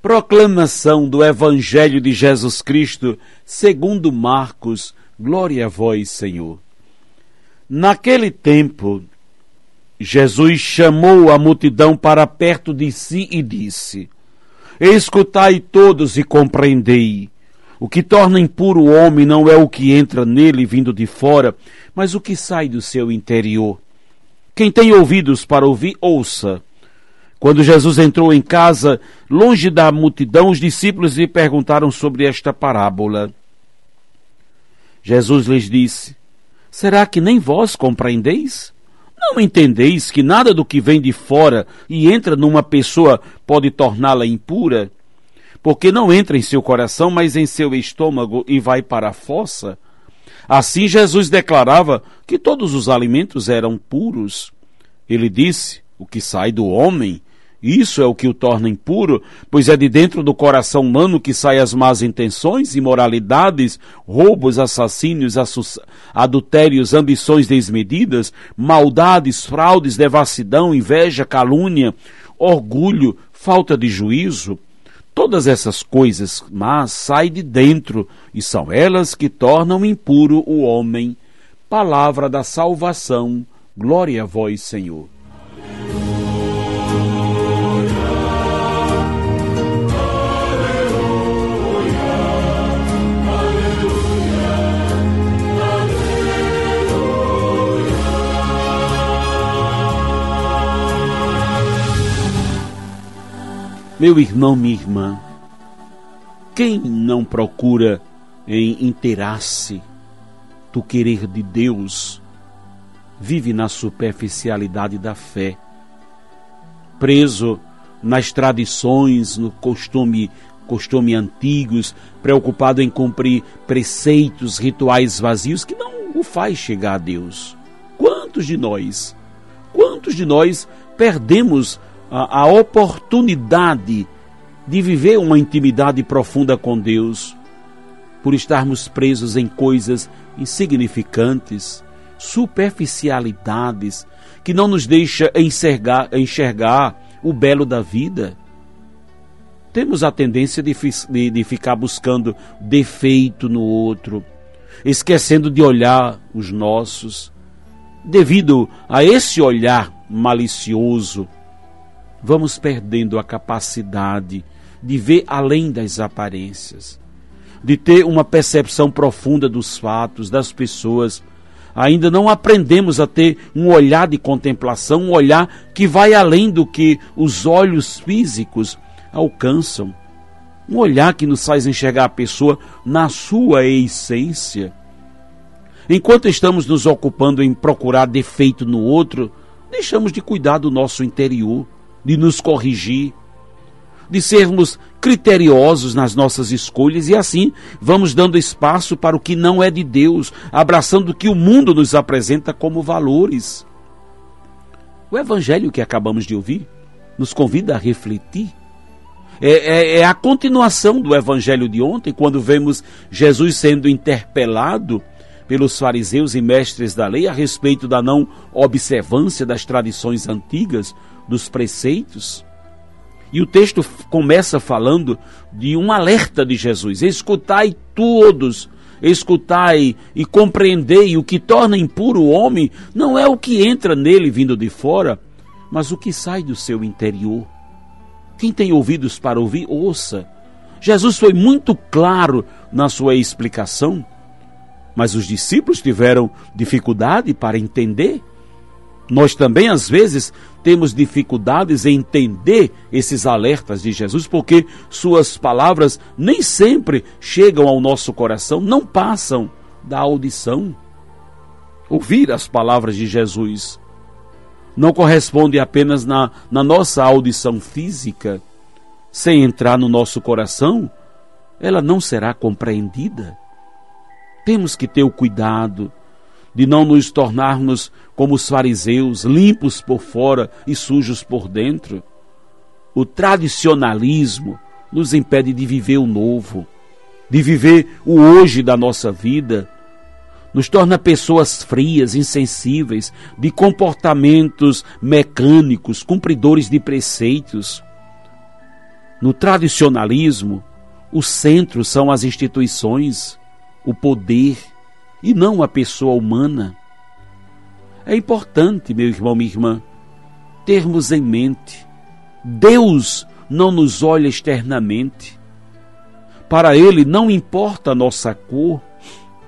Proclamação do Evangelho de Jesus Cristo, segundo Marcos. Glória a vós, Senhor. Naquele tempo, Jesus chamou a multidão para perto de si e disse: Escutai todos e compreendei. O que torna impuro o homem não é o que entra nele vindo de fora, mas o que sai do seu interior. Quem tem ouvidos para ouvir, ouça. Quando Jesus entrou em casa, longe da multidão, os discípulos lhe perguntaram sobre esta parábola. Jesus lhes disse: Será que nem vós compreendeis? Não entendeis que nada do que vem de fora e entra numa pessoa pode torná-la impura? Porque não entra em seu coração, mas em seu estômago e vai para a fossa? Assim Jesus declarava que todos os alimentos eram puros. Ele disse: O que sai do homem, isso é o que o torna impuro, pois é de dentro do coração humano que saem as más intenções, imoralidades, roubos, assassínios, adultérios, ambições desmedidas, maldades, fraudes, devassidão, inveja, calúnia, orgulho, falta de juízo. Todas essas coisas más saem de dentro e são elas que tornam impuro o homem. Palavra da salvação. Glória a vós, Senhor. Meu irmão, minha irmã, quem não procura em inteirar-se do querer de Deus, vive na superficialidade da fé, preso nas tradições, no costume, costume antigos, preocupado em cumprir preceitos, rituais vazios que não o faz chegar a Deus. Quantos de nós, quantos de nós perdemos a, a oportunidade de viver uma intimidade profunda com Deus, por estarmos presos em coisas insignificantes, superficialidades, que não nos deixa enxergar, enxergar o belo da vida. Temos a tendência de, de, de ficar buscando defeito no outro, esquecendo de olhar os nossos. Devido a esse olhar malicioso, vamos perdendo a capacidade de ver além das aparências, de ter uma percepção profunda dos fatos, das pessoas. Ainda não aprendemos a ter um olhar de contemplação, um olhar que vai além do que os olhos físicos alcançam. Um olhar que nos faz enxergar a pessoa na sua essência. Enquanto estamos nos ocupando em procurar defeito no outro, deixamos de cuidar do nosso interior de nos corrigir, de sermos criteriosos nas nossas escolhas e assim vamos dando espaço para o que não é de Deus, abraçando o que o mundo nos apresenta como valores. O evangelho que acabamos de ouvir nos convida a refletir. É, é, é a continuação do evangelho de ontem, quando vemos Jesus sendo interpelado pelos fariseus e mestres da lei a respeito da não observância das tradições antigas, dos preceitos. E o texto começa falando de um alerta de Jesus: escutai todos, escutai e compreendei o que torna impuro o homem não é o que entra nele vindo de fora, mas o que sai do seu interior. Quem tem ouvidos para ouvir, ouça. Jesus foi muito claro na sua explicação, mas os discípulos tiveram dificuldade para entender. Nós também, às vezes, temos dificuldades em entender esses alertas de Jesus, porque suas palavras nem sempre chegam ao nosso coração, não passam da audição. Ouvir as palavras de Jesus não corresponde apenas na, na nossa audição física. Sem entrar no nosso coração, ela não será compreendida. Temos que ter o cuidado de não nos tornarmos como os fariseus, limpos por fora e sujos por dentro. O tradicionalismo nos impede de viver o novo, de viver o hoje da nossa vida. Nos torna pessoas frias, insensíveis, de comportamentos mecânicos, cumpridores de preceitos. No tradicionalismo, o centro são as instituições, o poder e não a pessoa humana. É importante, meu irmão, minha irmã, termos em mente: Deus não nos olha externamente. Para Ele não importa a nossa cor,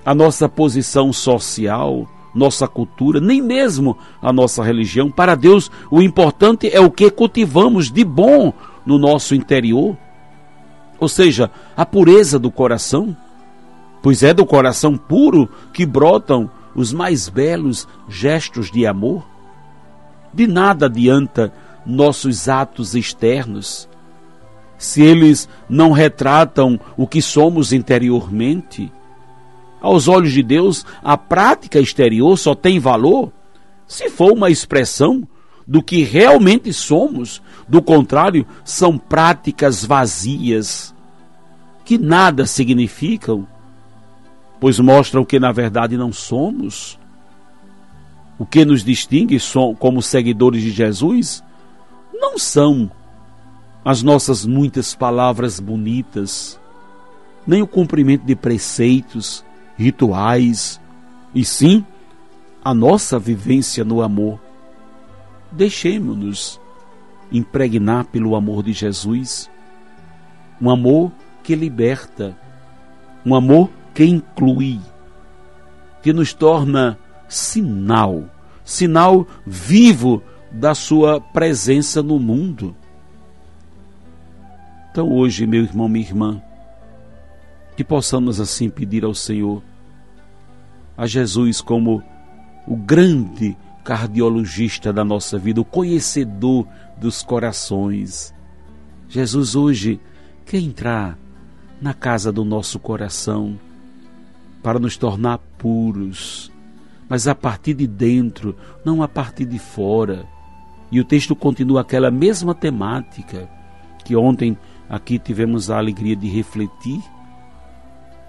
a nossa posição social, nossa cultura, nem mesmo a nossa religião. Para Deus, o importante é o que cultivamos de bom no nosso interior, ou seja, a pureza do coração pois é do coração puro que brotam os mais belos gestos de amor. De nada adianta nossos atos externos, se eles não retratam o que somos interiormente. Aos olhos de Deus, a prática exterior só tem valor se for uma expressão do que realmente somos. Do contrário, são práticas vazias que nada significam pois mostram que na verdade não somos. O que nos distingue como seguidores de Jesus não são as nossas muitas palavras bonitas, nem o cumprimento de preceitos, rituais, e sim a nossa vivência no amor. Deixemos-nos impregnar pelo amor de Jesus, um amor que liberta, um amor que inclui, que nos torna sinal, sinal vivo da sua presença no mundo. Então hoje, meu irmão, minha irmã, que possamos assim pedir ao Senhor, a Jesus como o grande cardiologista da nossa vida, o conhecedor dos corações. Jesus hoje quer entrar na casa do nosso coração para nos tornar puros, mas a partir de dentro, não a partir de fora. E o texto continua aquela mesma temática que ontem aqui tivemos a alegria de refletir.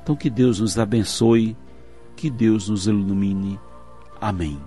Então que Deus nos abençoe, que Deus nos ilumine. Amém.